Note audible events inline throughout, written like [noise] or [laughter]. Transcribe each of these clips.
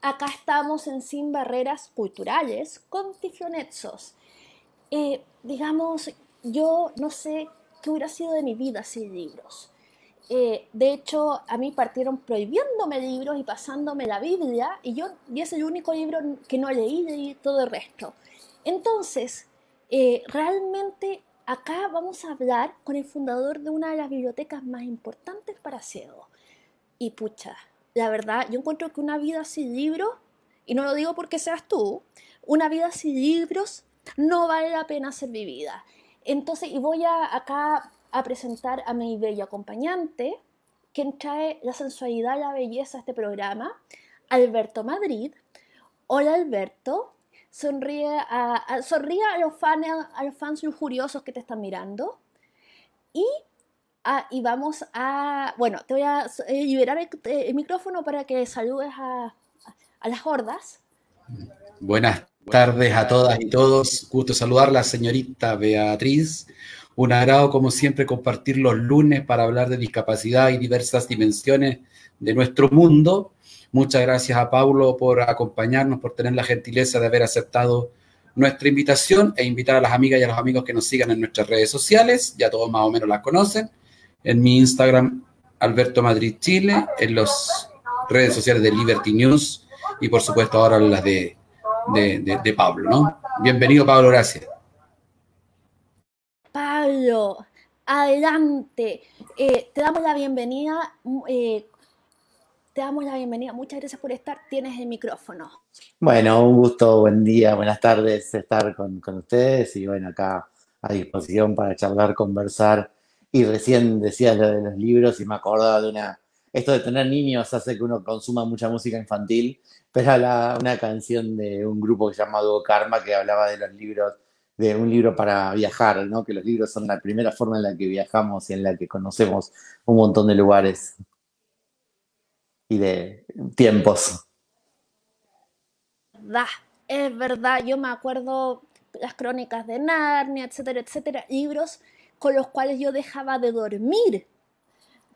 Acá estamos en Sin Barreras Culturales con Tiflonetsos. Eh, digamos, yo no sé qué hubiera sido de mi vida sin libros. Eh, de hecho, a mí partieron prohibiéndome libros y pasándome la Biblia, y yo y es el único libro que no leí, leí todo el resto. Entonces, eh, realmente acá vamos a hablar con el fundador de una de las bibliotecas más importantes para ciegos. Y pucha, la verdad, yo encuentro que una vida sin libros, y no lo digo porque seas tú, una vida sin libros no vale la pena ser vivida. Entonces, y voy acá a presentar a mi bello acompañante, quien trae la sensualidad y la belleza a este programa, Alberto Madrid. Hola Alberto, sonríe a, a los fans, a los fans lujuriosos que te están mirando. Y, y vamos a, bueno, te voy a eh, liberar el, micrófono para que saludes a, a las hordas. Buenas tardes a todas y todos. Gusto saludarla, señorita Beatriz. Un agrado, como siempre, compartir los lunes para hablar de discapacidad y diversas dimensiones de nuestro mundo. Muchas gracias a Paulo por acompañarnos, por tener la gentileza de haber aceptado nuestra invitación e invitar a las amigas y a los amigos que nos sigan en nuestras redes sociales. Ya todos más o menos las conocen. En mi Instagram, Alberto Madrid Chile, en las redes sociales de Liberty News y por supuesto ahora las de, de Pablo, ¿no? Bienvenido, Pablo, gracias. Pablo, adelante. Eh, te damos la bienvenida. Eh, te damos la bienvenida. Muchas gracias por estar. Tienes el micrófono. Bueno, un gusto, buen día, buenas tardes estar con, ustedes y bueno, acá a disposición para charlar, conversar. Y recién decías lo de los libros y me acordaba de una... Esto de tener niños hace que uno consuma mucha música infantil, pero era una canción de un grupo que se llama Karma que hablaba de los libros de un libro para viajar, ¿no? Que los libros son la primera forma en la que viajamos y en la que conocemos un montón de lugares y de tiempos. Es verdad, yo me acuerdo las crónicas de Narnia, etcétera, etcétera, libros con los cuales yo dejaba de dormir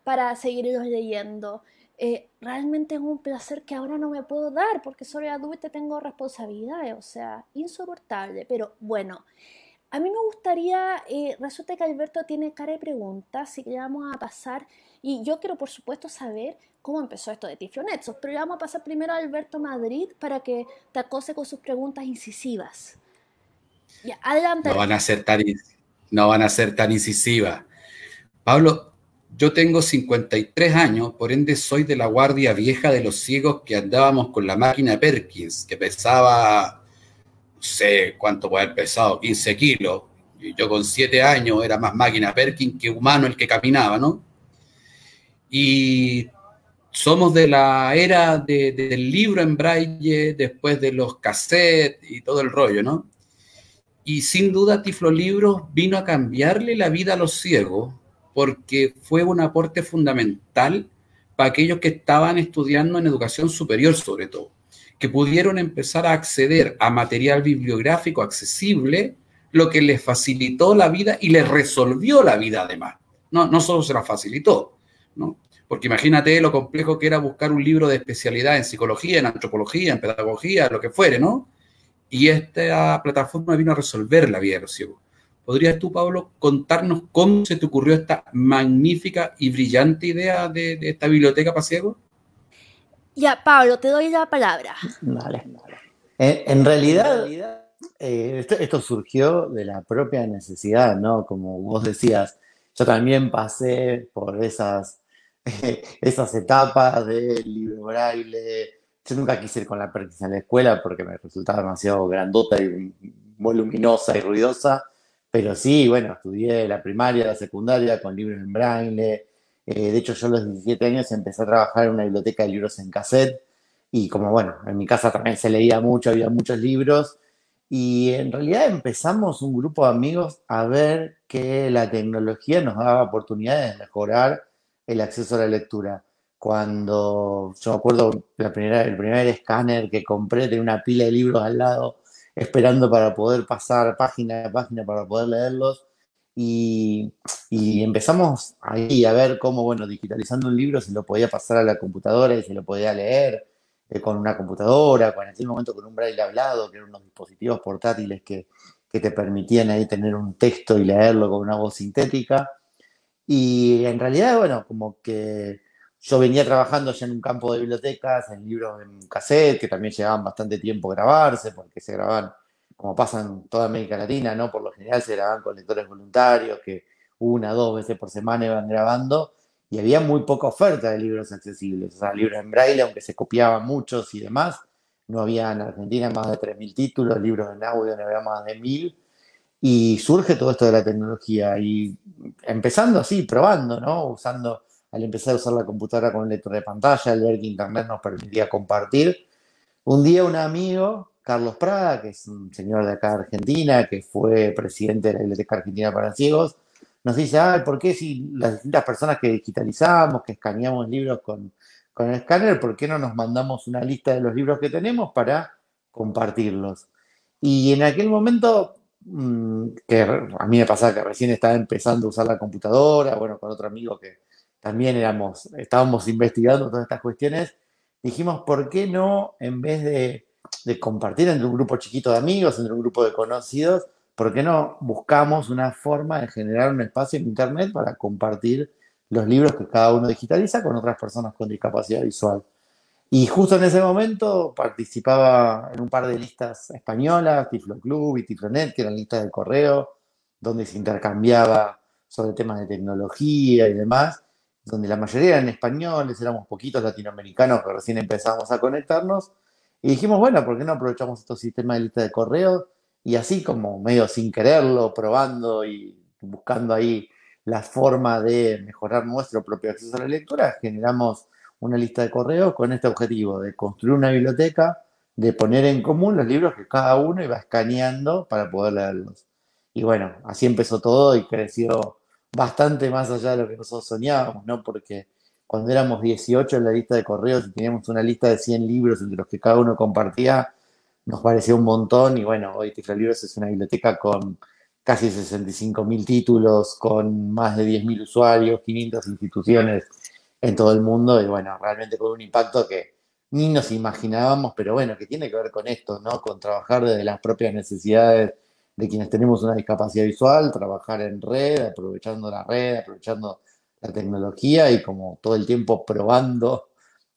para seguirlos leyendo. Eh, realmente es un placer que ahora no me puedo dar porque soy adulta y tengo responsabilidades, o sea, insoportable. Pero bueno, a mí me gustaría, eh, resulta que Alberto tiene cara de preguntas, así que le vamos a pasar, y yo quiero por supuesto saber cómo empezó esto de Tiflonetsos, pero le vamos a pasar primero a Alberto Madrid para que te acose con sus preguntas incisivas. Ya, adelante. No van a ser tan, no van a ser tan incisivas. Pablo, yo tengo 53 años, por ende soy de la guardia vieja de los ciegos que andábamos con la máquina Perkins, que pesaba, no sé cuánto puede haber pesado, 15 kilos. Y yo con 7 años era más máquina Perkins que humano el que caminaba, ¿no? Y somos de la era del libro en braille, después de los cassettes y todo el rollo, ¿no? Y sin duda Tiflo Libros vino a cambiarle la vida a los ciegos porque fue un aporte fundamental para aquellos que estaban estudiando en educación superior sobre todo, que pudieron empezar a acceder a material bibliográfico accesible, lo que les facilitó la vida y les resolvió la vida además. No, no solo se la facilitó, ¿no? Porque imagínate lo complejo que era buscar un libro de especialidad en psicología, en antropología, en pedagogía, lo que fuere, ¿no? Y esta plataforma vino a resolver la vida de los ciegos. ¿Podrías tú, Pablo, contarnos cómo se te ocurrió esta magnífica y brillante idea de, esta biblioteca para Ya, Pablo, te doy la palabra. Vale. En, realidad, eh, esto, surgió de la propia necesidad, ¿no? Como vos decías, yo también pasé por esas, [laughs] esas etapas de libro braille. Yo nunca quise ir con la práctica en la escuela porque me resultaba demasiado grandota y voluminosa y ruidosa pero sí, bueno, estudié la primaria, la secundaria con libros en braille. Eh, de hecho, yo a los 17 años empecé a trabajar en una biblioteca de libros en cassette. Y como bueno, en mi casa también se leía mucho, había muchos libros. Y en realidad empezamos un grupo de amigos a ver que la tecnología nos daba oportunidades de mejorar el acceso a la lectura. Cuando yo me acuerdo la primera, el primer escáner que compré tenía una pila de libros al lado esperando para poder pasar página a página para poder leerlos. Y, empezamos ahí a ver cómo, bueno, digitalizando un libro se lo podía pasar a la computadora y se lo podía leer. eh, con una computadora, con, en aquel momento con un braille hablado, que eran unos dispositivos portátiles que, que te permitían ahí tener un texto y leerlo con una voz sintética. Y en realidad, bueno, como que yo venía trabajando ya en un campo de bibliotecas, en libros en cassette, que también llevaban bastante tiempo grabarse, porque se graban, como pasa en toda América Latina, ¿no? Por lo general se graban con lectores voluntarios, que una, dos veces por semana iban grabando, y había muy poca oferta de libros accesibles. O sea, libros en braille, aunque se copiaban muchos y demás, no había en Argentina más de 3.000 títulos, libros en audio no había más de 1.000, y surge todo esto de la tecnología, y empezando así, probando, ¿no? Usando al empezar a usar la computadora con lector de pantalla, al ver que Internet nos permitía compartir. Un día un amigo, Carlos Prada, que es un señor de acá de Argentina, que fue presidente de la Biblioteca Argentina para Ciegos, nos dice, ¿por qué si las distintas personas que digitalizamos, que escaneamos libros con, con el escáner, ¿por qué no nos mandamos una lista de los libros que tenemos para compartirlos? Y en aquel momento, mm, que a mí me pasaba que recién estaba empezando a usar la computadora, bueno, con otro amigo que también estábamos investigando todas estas cuestiones, dijimos, ¿por qué no, en vez de, compartir entre un grupo chiquito de amigos, entre un grupo de conocidos, ¿por qué no buscamos una forma de generar un espacio en Internet para compartir los libros que cada uno digitaliza con otras personas con discapacidad visual? Y justo en ese momento participaba en un par de listas españolas, Tiflo Club y Tiflonet, que eran listas de correo, donde se intercambiaba sobre temas de tecnología y demás donde la mayoría eran españoles, éramos poquitos latinoamericanos que recién empezamos a conectarnos, y dijimos, bueno, ¿por qué no aprovechamos estos sistemas de lista de correo? Y así como medio sin quererlo, probando y buscando ahí la forma de mejorar nuestro propio acceso a la lectura, generamos una lista de correo con este objetivo de construir una biblioteca, de poner en común los libros que cada uno iba escaneando para poder leerlos. Y bueno, así empezó todo y creció bastante más allá de lo que nosotros soñábamos, ¿no? Porque cuando éramos 18 en la lista de correos y teníamos una lista de 100 libros entre los que cada uno compartía, nos parecía un montón y bueno, hoy Tifla Libros es una biblioteca con casi 65 mil títulos, con más de 10 mil usuarios, 500 instituciones en todo el mundo y bueno, realmente con un impacto que ni nos imaginábamos, pero bueno, que tiene que ver con esto, ¿no? Con trabajar desde las propias necesidades de quienes tenemos una discapacidad visual, trabajar en red, aprovechando la red, aprovechando la tecnología y como todo el tiempo probando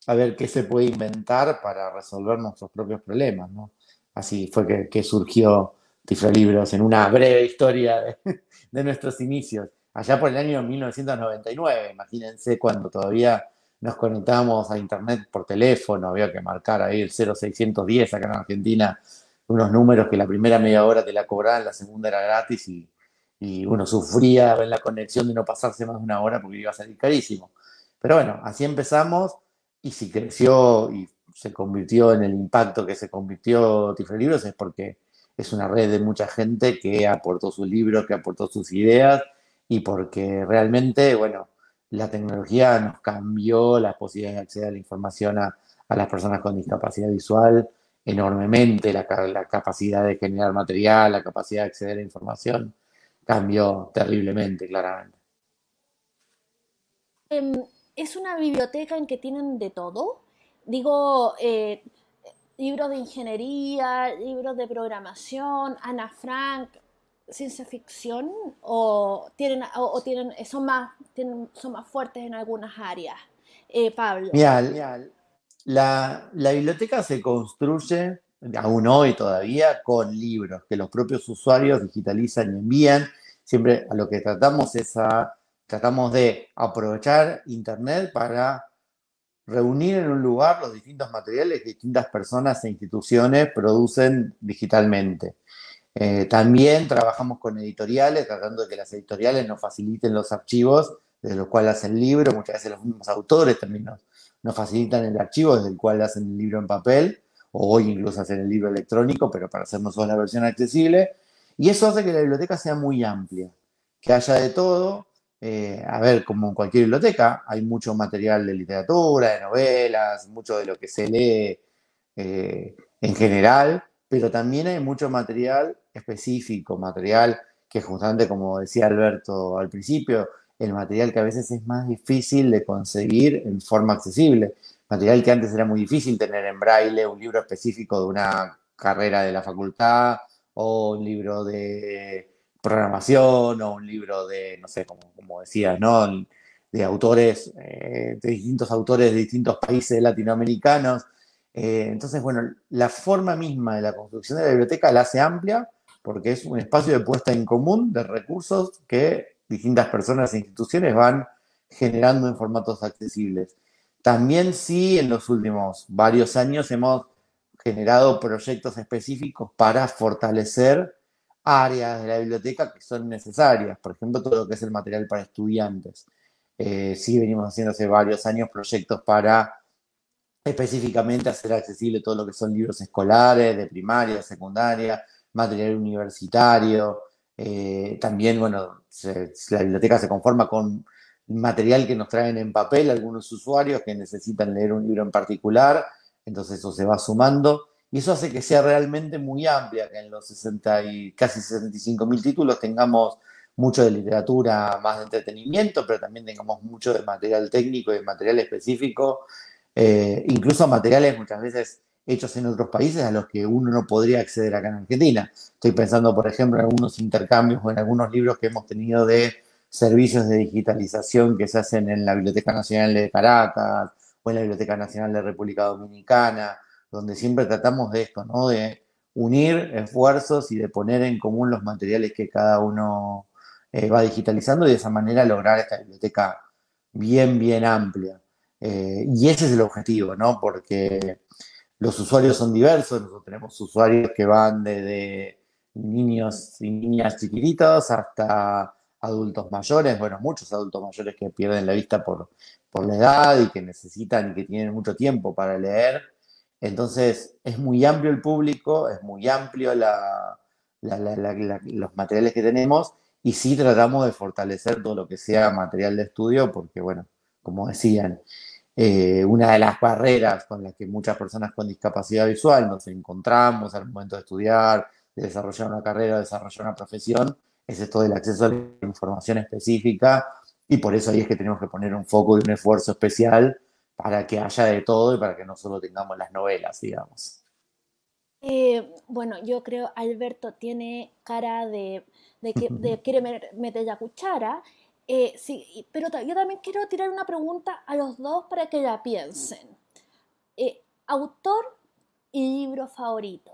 a ver qué se puede inventar para resolver nuestros propios problemas, ¿no? Así fue que, surgió Tifrolibros en una breve historia de, [laughs] de, nuestros inicios, allá por el año 1999, imagínense cuando todavía nos conectábamos a internet por teléfono, había que marcar ahí el 0610 acá en Argentina unos números que la primera media hora te la cobraban, la segunda era gratis y, uno sufría en la conexión de no pasarse más de una hora porque iba a salir carísimo. Pero bueno, así empezamos y si creció y se convirtió en el impacto que se convirtió Tifre Libros es porque es una red de mucha gente que aportó sus libros, que aportó sus ideas y porque realmente, bueno, la tecnología nos cambió la posibilidad de acceder a la información a, a las personas con discapacidad visual enormemente la, capacidad de generar material, la capacidad de acceder a información, cambió terriblemente, claramente. Em, es una biblioteca en que tienen de todo. Digo, eh, libros de ingeniería, libros de programación, Ana Frank, ciencia ficción, o tienen, o, tienen, son más, son más fuertes en algunas áreas. Eh, Pablo. Mira, la, biblioteca se construye, aún hoy todavía, con libros que los propios usuarios digitalizan y envían. Siempre a lo que tratamos es a, tratamos de aprovechar Internet para reunir en un lugar los distintos materiales que distintas personas e instituciones producen digitalmente. Eh, también trabajamos con editoriales, tratando de que las editoriales nos faciliten los archivos de los cuales hacen libros, muchas veces los mismos autores también nos, nos facilitan el archivo desde el cual hacen el libro en papel, o hoy incluso hacen el libro electrónico, pero para hacernos solo la versión accesible. Y eso hace que la biblioteca sea muy amplia, que haya de todo. Eh, a ver, como en cualquier biblioteca, hay mucho material de literatura, de novelas, mucho de lo que se lee eh, en general, pero también hay mucho material específico, material que justamente, como decía Alberto al principio, el material que a veces es más difícil de conseguir en forma accesible. material que antes era muy difícil tener en braille, un libro específico de una carrera de la facultad o un libro de programación o un libro de, no sé, como, como decía, ¿no? De autores, eh, de distintos autores de distintos países latinoamericanos. Eh, entonces, bueno, la forma misma de la construcción de la biblioteca la hace amplia porque es un espacio de puesta en común de recursos que distintas personas e instituciones van generando en formatos accesibles. También sí, en los últimos varios años hemos generado proyectos específicos para fortalecer áreas de la biblioteca que son necesarias, por ejemplo, todo lo que es el material para estudiantes. Eh, sí, venimos haciendo hace varios años proyectos para específicamente hacer accesible todo lo que son libros escolares, de primaria, secundaria, material universitario. Eh, también, bueno, la biblioteca se conforma con material que nos traen en papel algunos usuarios que necesitan leer un libro en particular, entonces eso se va sumando y eso hace que sea realmente muy amplia, que en los 60 y casi 65 mil títulos tengamos mucho de literatura más de entretenimiento, pero también tengamos mucho de material técnico y de material específico, eh, incluso materiales muchas veces hechos en otros países a los que uno no podría acceder acá en Argentina. Estoy pensando, por ejemplo, en algunos intercambios o en algunos libros que hemos tenido de servicios de digitalización que se hacen en la Biblioteca Nacional de Caracas o en la Biblioteca Nacional de República Dominicana, donde siempre tratamos de esto, ¿no? De unir esfuerzos y de poner en común los materiales que cada uno eh, va digitalizando y de esa manera lograr esta biblioteca bien, bien amplia. Eh, y ese es el objetivo, ¿no? Porque los usuarios son diversos, nosotros tenemos usuarios que van desde niños y niñas chiquititos hasta adultos mayores, bueno, muchos adultos mayores que pierden la vista por, por la edad y que necesitan y que tienen mucho tiempo para leer. Entonces, es muy amplio el público, es muy amplio los materiales que tenemos y sí tratamos de fortalecer todo lo que sea material de estudio porque, bueno, como decían, eh, una de las barreras con las que muchas personas con discapacidad visual nos encontramos al momento de estudiar, de desarrollar una carrera, de desarrollar una profesión, es esto del acceso a la información específica y por eso ahí es que tenemos que poner un foco y un esfuerzo especial para que haya de todo y para que no solo tengamos las novelas, digamos. Eh, bueno, yo creo Alberto tiene cara de, que de [laughs] quiere meter la cuchara eh, sí, pero yo también quiero tirar una pregunta a los dos para que la piensen. Eh, autor y libro favorito,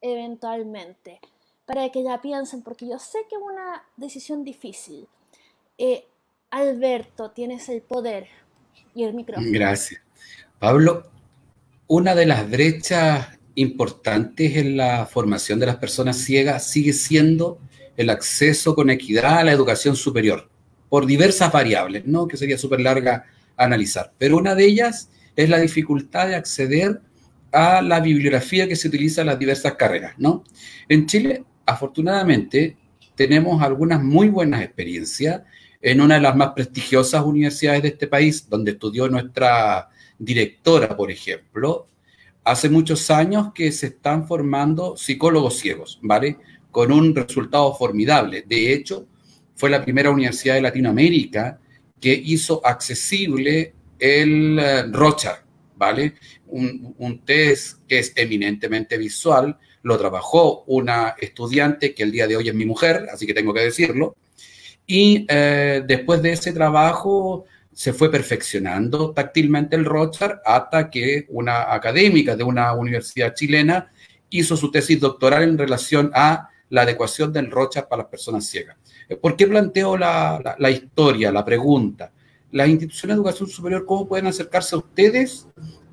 eventualmente, para que la piensen, porque yo sé que es una decisión difícil. Eh, Alberto, tienes el poder y el micrófono. Gracias. Pablo, una de las brechas importantes en la formación de las personas ciegas sigue siendo el acceso con equidad a la educación superior por diversas variables, ¿no? que sería súper larga analizar. Pero una de ellas es la dificultad de acceder a la bibliografía que se utiliza en las diversas carreras. ¿no? En Chile, afortunadamente, tenemos algunas muy buenas experiencias en una de las más prestigiosas universidades de este país, donde estudió nuestra directora, por ejemplo, hace muchos años que se están formando psicólogos ciegos, ¿vale? Con un resultado formidable. De hecho, fue la primera universidad de Latinoamérica que hizo accesible el eh, Rochard, ¿vale? Un, test que es eminentemente visual, lo trabajó una estudiante que el día de hoy es mi mujer, así que tengo que decirlo, y eh, después de ese trabajo se fue perfeccionando táctilmente el Rochard hasta que una académica de una universidad chilena hizo su tesis doctoral en relación a la adecuación del Rochard para las personas ciegas. ¿Por qué planteo la, historia, la pregunta? Las instituciones de educación superior, ¿cómo pueden acercarse a ustedes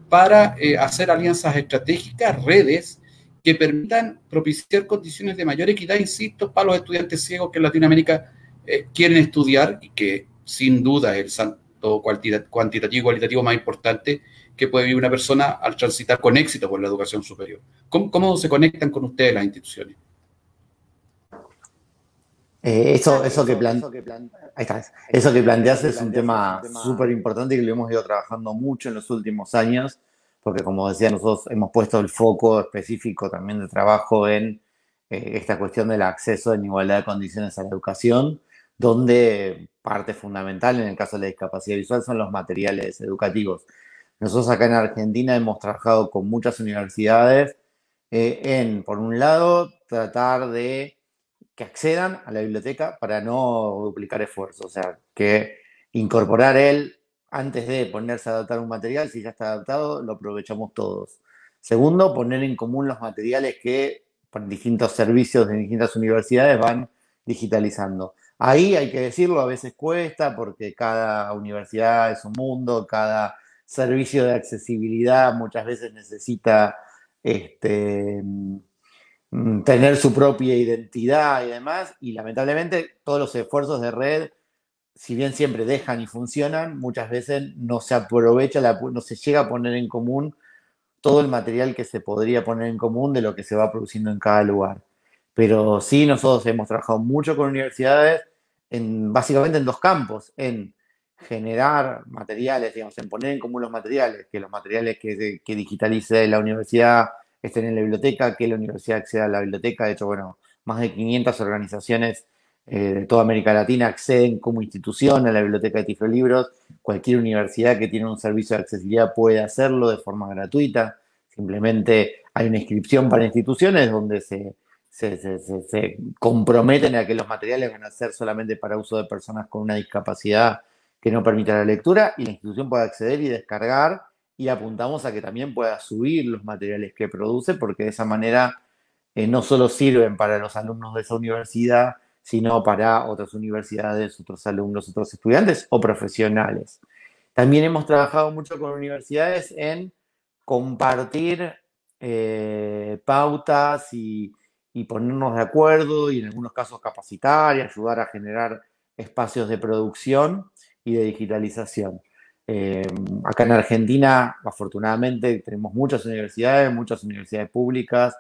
para eh, hacer alianzas estratégicas, redes que permitan propiciar condiciones de mayor equidad, insisto, para los estudiantes ciegos que en Latinoamérica eh, quieren estudiar y que sin duda es el salto cuantitativo y cualitativo más importante que puede vivir una persona al transitar con éxito por la educación superior? cómo se conectan con ustedes las instituciones? Eh, eso, eso, que eso que planteas es un tema súper importante que lo hemos ido trabajando mucho en los últimos años, porque como decía, nosotros hemos puesto el foco específico también de trabajo en eh, esta cuestión del acceso en igualdad de condiciones a la educación, donde parte fundamental en el caso de la discapacidad visual son los materiales educativos. Nosotros acá en Argentina hemos trabajado con muchas universidades eh, en, por un lado, tratar de que accedan a la biblioteca para no duplicar esfuerzos, o sea, que incorporar él antes de ponerse a adaptar un material, si ya está adaptado, lo aprovechamos todos. Segundo, poner en común los materiales que por distintos servicios de distintas universidades van digitalizando. Ahí hay que decirlo, a veces cuesta porque cada universidad es un mundo, cada servicio de accesibilidad muchas veces necesita este, tener su propia identidad y demás, y lamentablemente todos los esfuerzos de red, si bien siempre dejan y funcionan, muchas veces no se aprovecha, no se llega a poner en común todo el material que se podría poner en común de lo que se va produciendo en cada lugar. Pero sí, nosotros hemos trabajado mucho con universidades, en, básicamente en dos campos, en generar materiales, digamos, en poner en común los materiales, que los materiales que, que digitalice la universidad estén en la biblioteca, que la universidad acceda a la biblioteca. De hecho, bueno, más de 500 organizaciones eh, de toda América Latina acceden como institución a la biblioteca de Tiflo Libros. Cualquier universidad que tiene un servicio de accesibilidad puede hacerlo de forma gratuita. Simplemente hay una inscripción para instituciones donde se, se, se, comprometen a que los materiales van a ser solamente para uso de personas con una discapacidad que no permita la lectura y la institución puede acceder y descargar y apuntamos a que también pueda subir los materiales que produce porque de esa manera eh, no solo sirven para los alumnos de esa universidad, sino para otras universidades, otros alumnos, otros estudiantes o profesionales. También hemos trabajado mucho con universidades en compartir eh, pautas y, y ponernos de acuerdo y en algunos casos capacitar y ayudar a generar espacios de producción y de digitalización. Eh, acá en Argentina, afortunadamente, tenemos muchas universidades, muchas universidades públicas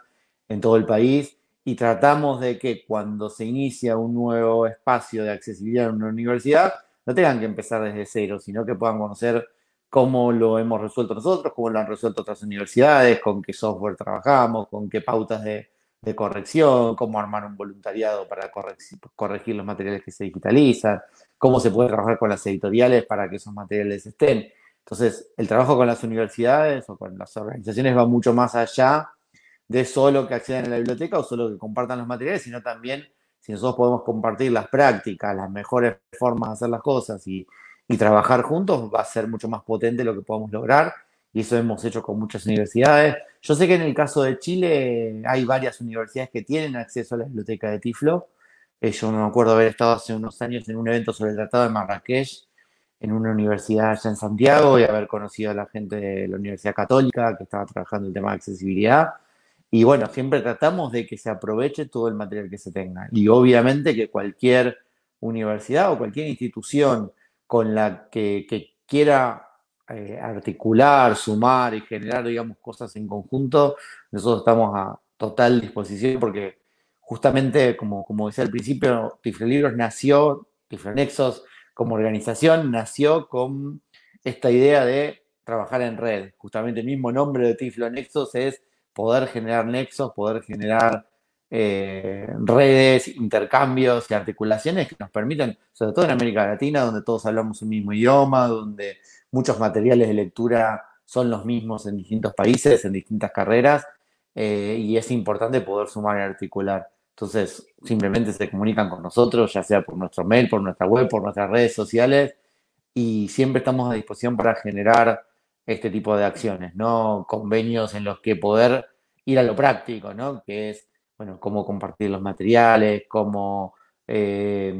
en todo el país y tratamos de que cuando se inicia un nuevo espacio de accesibilidad en una universidad, no tengan que empezar desde cero, sino que puedan conocer cómo lo hemos resuelto nosotros, cómo lo han resuelto otras universidades, con qué software trabajamos, con qué pautas de, de corrección, cómo armar un voluntariado para corregir, los materiales que se digitalizan, cómo se puede trabajar con las editoriales para que esos materiales estén. Entonces, el trabajo con las universidades o con las organizaciones va mucho más allá de solo que accedan a la biblioteca o solo que compartan los materiales, sino también si nosotros podemos compartir las prácticas, las mejores formas de hacer las cosas y, y trabajar juntos, va a ser mucho más potente lo que podamos lograr y eso hemos hecho con muchas universidades. Yo sé que en el caso de Chile hay varias universidades que tienen acceso a la biblioteca de Tiflo. Eh, yo me acuerdo haber estado hace unos años en un evento sobre el Tratado de Marrakech en una universidad allá en Santiago y haber conocido a la gente de la Universidad Católica que estaba trabajando el tema de accesibilidad. Y bueno, siempre tratamos de que se aproveche todo el material que se tenga. Y obviamente que cualquier universidad o cualquier institución con la que, que quiera eh, articular, sumar y generar, digamos, cosas en conjunto, nosotros estamos a total disposición porque justamente, como, como decía al principio, Tiflolibros nació, Tiflonexos como organización nació con esta idea de trabajar en red. Justamente el mismo nombre de Tiflonexos es poder generar nexos, poder generar eh, redes, intercambios y articulaciones que nos permitan, sobre todo en América Latina, donde todos hablamos un mismo idioma, donde muchos materiales de lectura son los mismos en distintos países, en distintas carreras, eh, y es importante poder sumar y articular. Entonces, simplemente se comunican con nosotros, ya sea por nuestro mail, por nuestra web, por nuestras redes sociales, y siempre estamos a disposición para generar este tipo de acciones, ¿no? Convenios en los que poder ir a lo práctico, ¿no? Que es, bueno, cómo compartir los materiales, cómo eh,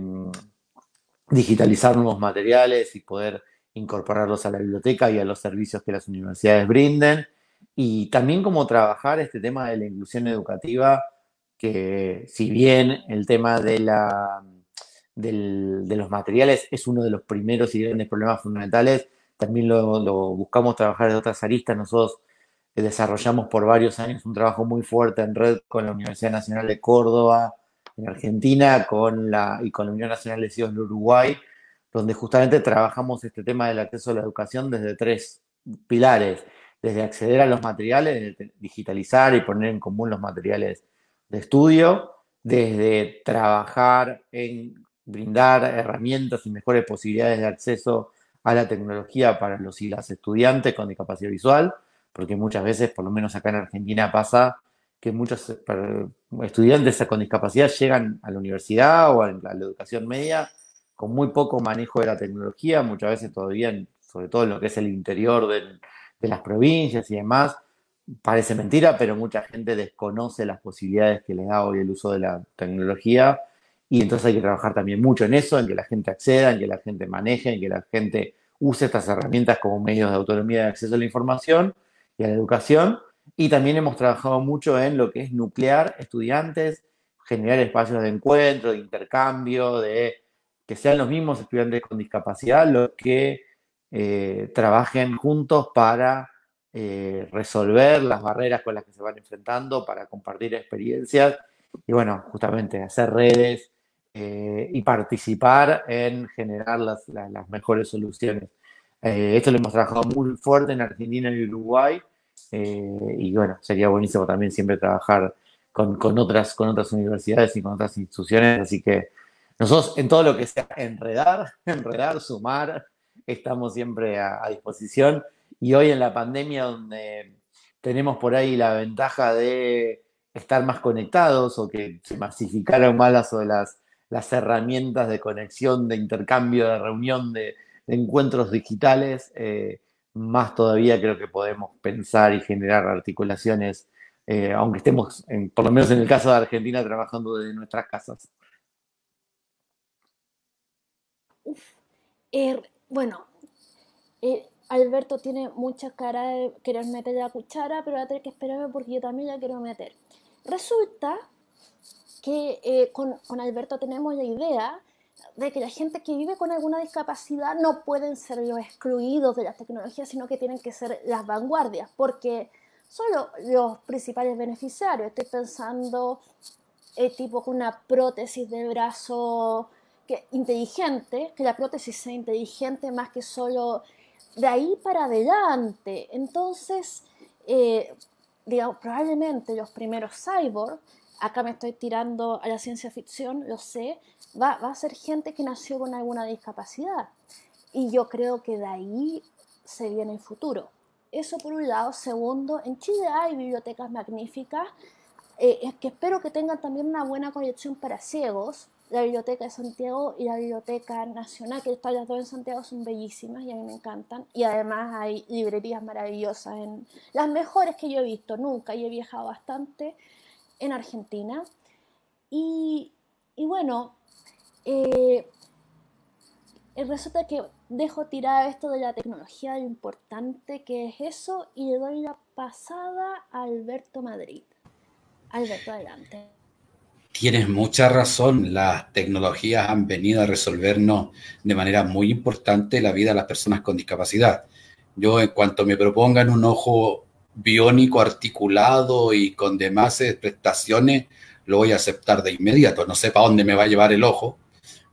digitalizar nuevos materiales y poder incorporarlos a la biblioteca y a los servicios que las universidades brinden, y también cómo trabajar este tema de la inclusión educativa, que si bien el tema de, la, de los materiales es uno de los primeros y grandes problemas fundamentales, también lo, lo buscamos trabajar de otras aristas. Nosotros desarrollamos por varios años un trabajo muy fuerte en red con la Universidad Nacional de Córdoba, en Argentina, y con la Unión Nacional de Ciudades de Uruguay, donde justamente trabajamos este tema del acceso a la educación desde tres pilares, desde acceder a los materiales, digitalizar y poner en común los materiales de estudio, desde trabajar en brindar herramientas y mejores posibilidades de acceso a la tecnología para los y las estudiantes con discapacidad visual, porque muchas veces, por lo menos acá en Argentina, pasa que muchos estudiantes con discapacidad llegan a la universidad o a la educación media con muy poco manejo de la tecnología, muchas veces todavía, sobre todo en lo que es el interior de las provincias y demás, parece mentira, pero mucha gente desconoce las posibilidades que les da hoy el uso de la tecnología y entonces hay que trabajar también mucho en eso, en que la gente acceda, en que la gente maneje, en que la gente use estas herramientas como medios de autonomía de acceso a la información y a la educación. Y también hemos trabajado mucho en lo que es nuclear estudiantes, generar espacios de encuentro, de intercambio, de que sean los mismos estudiantes con discapacidad los que eh, trabajen juntos para eh, resolver las barreras con las que se van enfrentando, para compartir experiencias y bueno, justamente hacer redes eh, y participar en generar las, mejores soluciones. esto lo hemos trabajado muy fuerte en Argentina y Uruguay y bueno, sería buenísimo también siempre trabajar con, con, otras, con otras universidades y con otras instituciones, así que nosotros en todo lo que sea enredar, [laughs] enredar, sumar, estamos siempre a, disposición. Y hoy en la pandemia donde tenemos por ahí la ventaja de estar más conectados o que se masificaron más las, las, las herramientas de conexión, de intercambio, de reunión, de, encuentros digitales, eh, más todavía creo que podemos pensar y generar articulaciones, eh, aunque estemos, por lo menos en el caso de Argentina, trabajando desde nuestras casas. Er, bueno, eh, Alberto tiene mucha cara de querer meter la cuchara, pero va a tener que esperarme porque yo también la quiero meter. Resulta que eh, con, Alberto tenemos la idea de que la gente que vive con alguna discapacidad no pueden ser los excluidos de la tecnología, sino que tienen que ser las vanguardias, porque son los principales beneficiarios. Estoy pensando, eh, tipo con una prótesis de brazo que, inteligente, que la prótesis sea inteligente más que solo de ahí para adelante. Entonces, eh, digamos, probablemente los primeros cyborg, acá me estoy tirando a la ciencia ficción, lo sé, va, va a ser gente que nació con alguna discapacidad. Y yo creo que de ahí se viene el futuro. Eso por un lado. Segundo, en Chile hay bibliotecas magníficas, eh, es que espero que tengan también una buena colección para ciegos, la Biblioteca de Santiago y la Biblioteca Nacional, que están las dos en Santiago, son bellísimas y a mí me encantan. Y además hay librerías maravillosas, en las mejores que yo he visto nunca, y he viajado bastante en Argentina. Y, bueno, eh, resulta que dejo tirar esto de la tecnología, lo importante que es eso, y le doy la pasada a Alberto Madrid. Alberto, adelante. Tienes mucha razón, las tecnologías han venido a resolvernos de manera muy importante la vida de las personas con discapacidad. Yo en cuanto me propongan un ojo biónico articulado y con demás prestaciones, lo voy a aceptar de inmediato. No sé para dónde me va a llevar el ojo,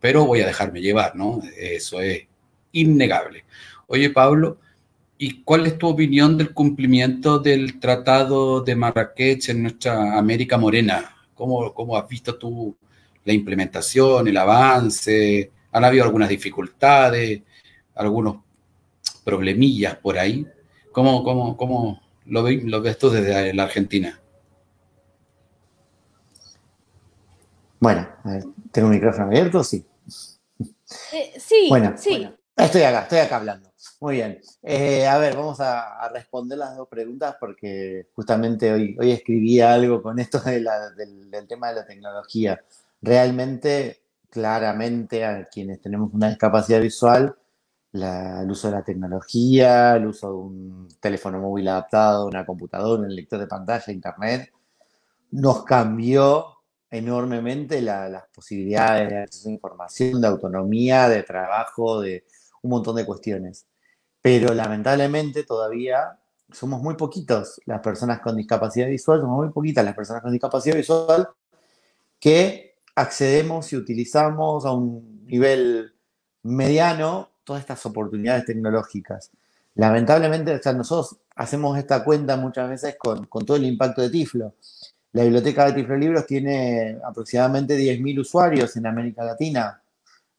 pero voy a dejarme llevar, ¿no? Eso es innegable. Oye, Pablo, ¿y cuál es tu opinión del cumplimiento del Tratado de Marrakech en nuestra América Morena? ¿Cómo, has visto tú la implementación, el avance? ¿Han habido algunas dificultades, algunos problemillas por ahí? ¿Cómo, cómo, cómo lo, lo ves tú desde la Argentina? Bueno, ¿tengo un micrófono abierto? Sí. Eh, sí, bueno, sí. Estoy acá, estoy acá hablando. Muy bien. Eh, a ver, vamos a, responder las dos preguntas porque justamente hoy, hoy escribí algo con esto del, tema de la tecnología. Realmente, claramente, a quienes tenemos una discapacidad visual, el uso de la tecnología, el uso de un teléfono móvil adaptado, una computadora, un lector de pantalla, internet, nos cambió enormemente las posibilidades de acceso a información, de autonomía, de trabajo, de un montón de cuestiones. Pero lamentablemente todavía somos muy poquitos las personas con discapacidad visual, somos muy poquitas las personas con discapacidad visual que accedemos y utilizamos a un nivel mediano todas estas oportunidades tecnológicas. Lamentablemente, nosotros hacemos esta cuenta muchas veces con, con, todo el impacto de Tiflo. La biblioteca de Tiflo Libros tiene aproximadamente 10.000 usuarios en América Latina.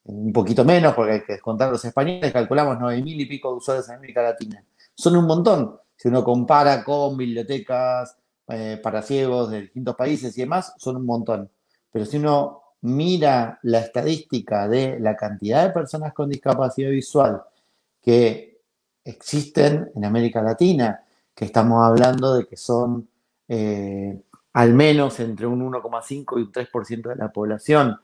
un poquito menos porque hay que descontar los españoles, calculamos 9.000 y pico de usuarios en América Latina. Son un montón. Si uno compara con bibliotecas eh, para ciegos de distintos países y demás, son un montón. Pero si uno mira la estadística de la cantidad de personas con discapacidad visual que existen en América Latina, que estamos hablando de que son eh, al menos entre un 1,5 y un 3% de la población,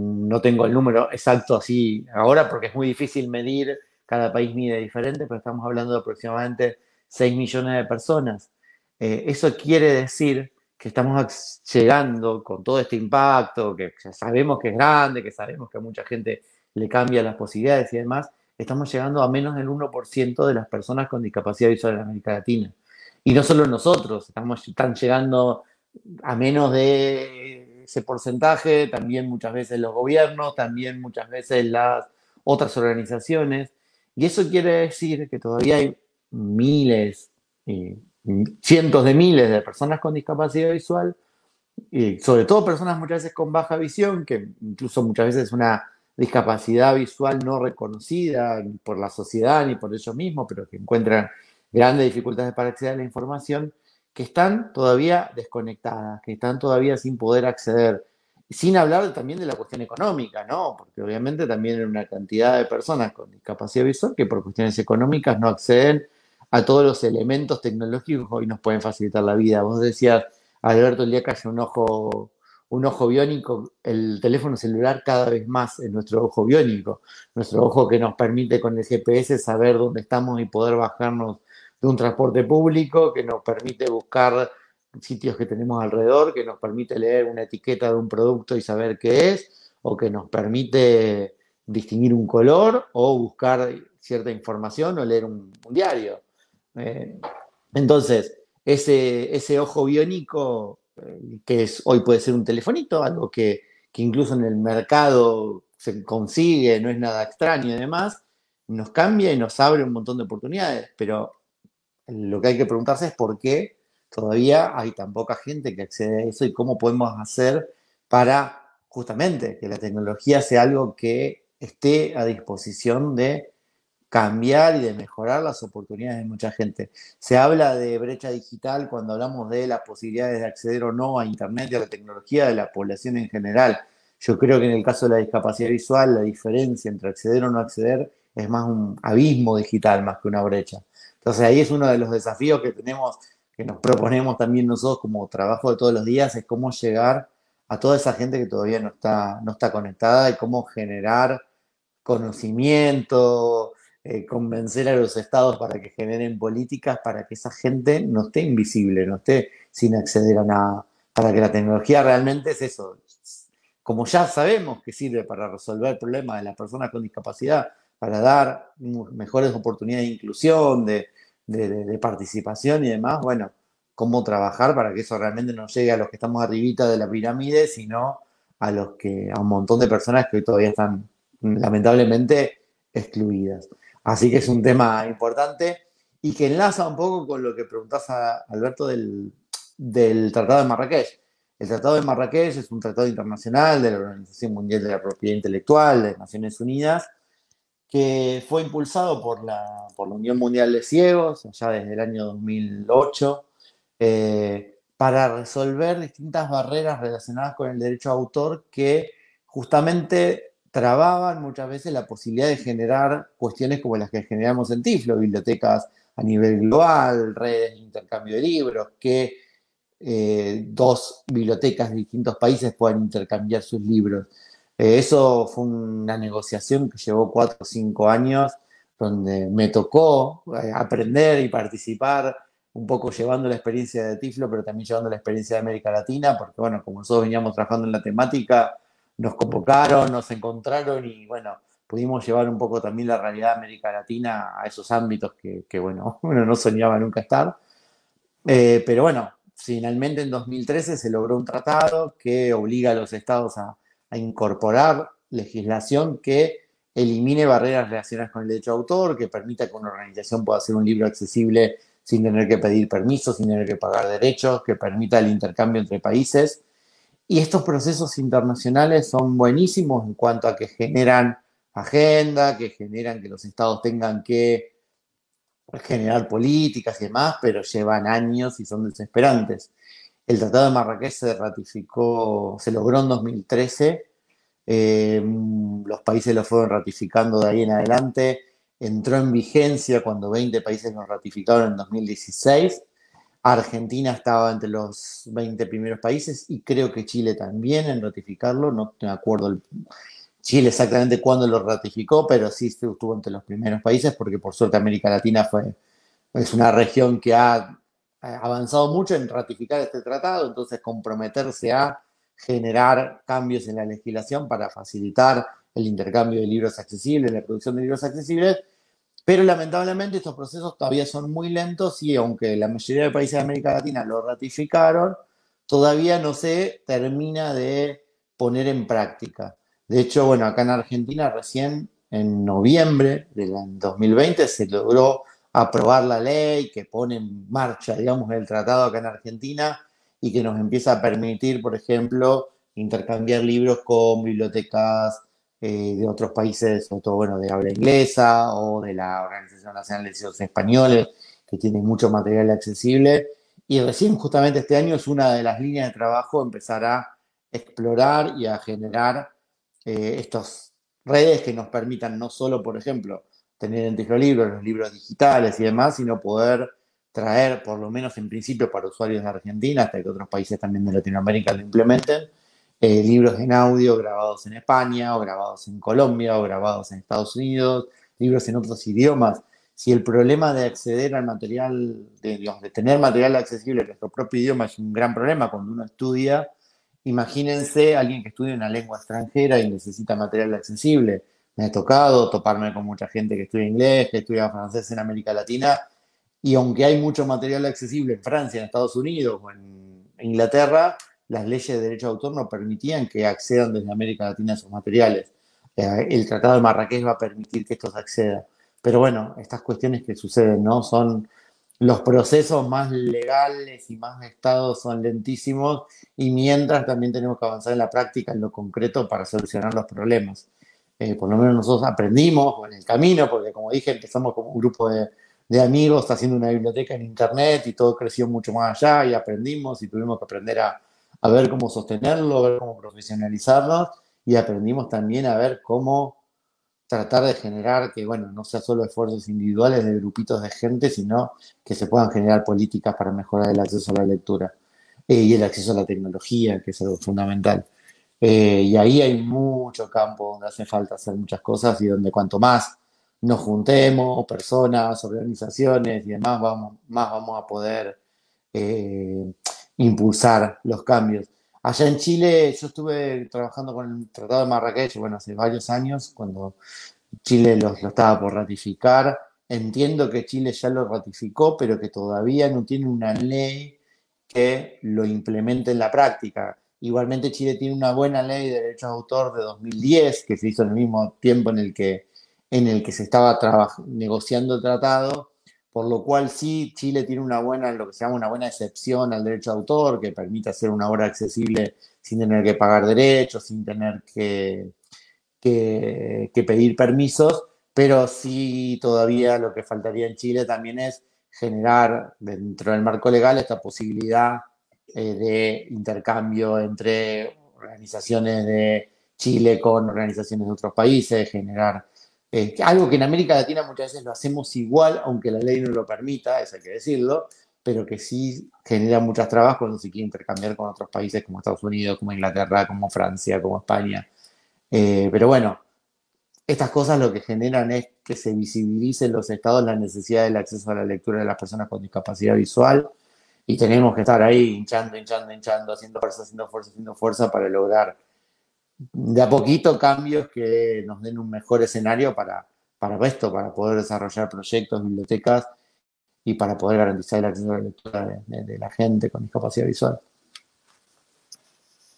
no tengo el número exacto así ahora porque es muy difícil medir, cada país mide diferente, pero estamos hablando de aproximadamente 6 millones de personas. Eh, eso quiere decir que estamos llegando con todo este impacto, que sabemos que es grande, que sabemos que a mucha gente le cambia las posibilidades y demás, estamos llegando a menos del 1% de las personas con discapacidad visual en América Latina. Y no solo nosotros, estamos, están llegando a menos de ese porcentaje, también muchas veces los gobiernos, también muchas veces las otras organizaciones. Y eso quiere decir que todavía hay miles, cientos de miles de personas con discapacidad visual, y sobre todo personas muchas veces con baja visión, que incluso muchas veces es una discapacidad visual no reconocida por la sociedad ni por ellos mismos, pero que encuentran grandes dificultades para acceder a la información, que están todavía desconectadas, que están todavía sin poder acceder. Sin hablar también de la cuestión económica, ¿no? Porque obviamente también hay una cantidad de personas con discapacidad visual que por cuestiones económicas no acceden a todos los elementos tecnológicos hoy nos pueden facilitar la vida. Vos decías, Alberto, el día que haya un ojo, un ojo biónico, el teléfono celular cada vez más es nuestro ojo biónico, nuestro ojo que nos permite con el GPS saber dónde estamos y poder bajarnos de un transporte público que nos permite buscar sitios que tenemos alrededor, que nos permite leer una etiqueta de un producto y saber qué es, o que nos permite distinguir un color o buscar cierta información o leer un, diario. Eh, entonces, ese, ese ojo biónico, eh, que es, hoy puede ser un telefonito, algo que, que incluso en el mercado se consigue, no es nada extraño y demás, nos cambia y nos abre un montón de oportunidades, pero lo que hay que preguntarse es por qué todavía hay tan poca gente que accede a eso y cómo podemos hacer para justamente que la tecnología sea algo que esté a disposición de cambiar y de mejorar las oportunidades de mucha gente. Se habla de brecha digital cuando hablamos de las posibilidades de acceder o no a Internet y a la tecnología de la población en general. Yo creo que en el caso de la discapacidad visual, la diferencia entre acceder o no acceder es más un abismo digital más que una brecha. Entonces ahí es uno de los desafíos que tenemos, que nos proponemos también nosotros como trabajo de todos los días, es cómo llegar a toda esa gente que todavía no está, no está conectada y cómo generar conocimiento, eh, convencer a los estados para que generen políticas para que esa gente no esté invisible, no esté sin acceder a nada, para que la tecnología realmente es eso. Como ya sabemos que sirve para resolver el problema de las personas con discapacidad, para dar mejores oportunidades de inclusión, de, participación y demás, bueno, cómo trabajar para que eso realmente no llegue a los que estamos arribita de la pirámide, sino a los que, a un montón de personas que hoy todavía están lamentablemente excluidas. Así que es un tema importante y que enlaza un poco con lo que preguntás a Alberto del, del Tratado de Marrakech. El Tratado de Marrakech es un tratado internacional de la Organización Mundial de la Propiedad Intelectual de Naciones Unidas que fue impulsado por la, por la Unión Mundial de Ciegos, ya desde el año 2008, eh, para resolver distintas barreras relacionadas con el derecho a autor que justamente trababan muchas veces la posibilidad de generar cuestiones como las que generamos en Tiflo, bibliotecas a nivel global, redes de intercambio de libros, que eh, dos bibliotecas de distintos países puedan intercambiar sus libros. Eh, eso fue una negociación que llevó cuatro o cinco años, donde me tocó eh, aprender y participar un poco llevando la experiencia de Tiflo, pero también llevando la experiencia de América Latina, porque bueno, como nosotros veníamos trabajando en la temática, nos convocaron, nos encontraron y bueno, pudimos llevar un poco también la realidad de América Latina a esos ámbitos que, bueno, [laughs] uno no soñaba nunca estar. Eh, pero bueno, finalmente en 2013 se logró un tratado que obliga a los estados a, incorporar legislación que elimine barreras relacionadas con el derecho de autor, que permita que una organización pueda hacer un libro accesible sin tener que pedir permiso, sin tener que pagar derechos, que permita el intercambio entre países Y estos procesos internacionales son buenísimos en cuanto a que generan agenda, que generan que los estados tengan que generar políticas y demás, pero llevan años y son desesperantes. El Tratado de Marrakech se ratificó, se logró en 2013, eh, los países lo fueron ratificando de ahí en adelante, entró en vigencia cuando 20 países lo ratificaron en 2016, Argentina estaba entre los 20 primeros países y creo que Chile también en ratificarlo, no me acuerdo Chile exactamente cuándo lo ratificó, pero sí estuvo entre los primeros países porque por suerte América Latina fue, es una región que ha avanzado mucho en ratificar este tratado, entonces comprometerse a generar cambios en la legislación para facilitar el intercambio de libros accesibles, la producción de libros accesibles, pero lamentablemente estos procesos todavía son muy lentos y aunque la mayoría de países de América Latina lo ratificaron, todavía no se termina de poner en práctica. De hecho, bueno, acá en Argentina recién en noviembre del 2020 se logró aprobar la ley que pone en marcha, digamos, el tratado acá en Argentina y que nos empieza a permitir, por ejemplo, intercambiar libros con bibliotecas eh, de otros países, sobre todo, bueno, de habla inglesa o de la Organización Nacional de Estudios Españoles, que tienen mucho material accesible. Y recién, justamente este año, es una de las líneas de trabajo empezar a explorar y a generar eh, estas redes que nos permitan no solo, por ejemplo, tener los libros, los libros digitales y demás, sino poder traer, por lo menos en principio para usuarios de Argentina, hasta que otros países también de Latinoamérica lo implementen, eh, libros en audio grabados en España o grabados en Colombia o grabados en Estados Unidos, libros en otros idiomas. Si el problema de acceder al material, de, de tener material accesible en nuestro propio idioma es un gran problema cuando uno estudia, Imagínense alguien que estudia una lengua extranjera y necesita material accesible. Me ha tocado toparme con mucha gente que estudia inglés, que estudia francés en América Latina, y aunque hay mucho material accesible en Francia, en Estados Unidos o en Inglaterra, las leyes de derecho de autor no permitían que accedan desde América Latina a esos materiales. Eh, el Tratado de Marrakech va a permitir que estos accedan. Pero bueno, estas cuestiones que suceden, ¿no? Son los procesos más legales y más de Estado son lentísimos y mientras también tenemos que avanzar en la práctica, en lo concreto, para solucionar los problemas. Eh, por lo menos nosotros aprendimos en el camino, porque como dije, empezamos como un grupo de, de amigos haciendo una biblioteca en Internet y todo creció mucho más allá y aprendimos y tuvimos que aprender a, a ver cómo sostenerlo, a ver cómo profesionalizarnos y aprendimos también a ver cómo tratar de generar que, bueno, no sea solo esfuerzos individuales de grupitos de gente, sino que se puedan generar políticas para mejorar el acceso a la lectura eh, y el acceso a la tecnología, que es algo fundamental. Eh, y ahí hay mucho campo donde hace falta hacer muchas cosas y donde cuanto más nos juntemos, personas, organizaciones y demás, más vamos a poder eh, impulsar los cambios. Allá en Chile yo estuve trabajando con el Tratado de Marrakech, bueno, hace varios años, cuando Chile lo, estaba por ratificar. Entiendo que Chile ya lo ratificó, pero que todavía no tiene una ley que lo implemente en la práctica. Igualmente Chile tiene una buena ley de derechos de autor de 2010, que se hizo en el mismo tiempo en el que, en el que se estaba negociando el tratado, por lo cual sí, Chile tiene una buena, lo que se llama una buena excepción al derecho de autor, que permite hacer una obra accesible sin tener que pagar derechos, sin tener que, que, pedir permisos, pero sí todavía lo que faltaría en Chile también es generar dentro del marco legal esta posibilidad eh, de intercambio entre organizaciones de Chile con organizaciones de otros países, generar eh, algo que en América Latina muchas veces lo hacemos igual, aunque la ley no lo permita, eso hay que decirlo, pero que sí genera muchas trabas cuando se quiere intercambiar con otros países como Estados Unidos, como Inglaterra, como Francia, como España. Eh, pero bueno, estas cosas lo que generan es que se visibilice en los estados la necesidad del acceso a la lectura de las personas con discapacidad visual y tenemos que estar ahí hinchando, hinchando, hinchando, haciendo fuerza, haciendo fuerza, haciendo fuerza para lograr de a poquito cambios que nos den un mejor escenario para, para esto, para poder desarrollar proyectos, bibliotecas y para poder garantizar el acceso a la lectura de, la gente con discapacidad visual.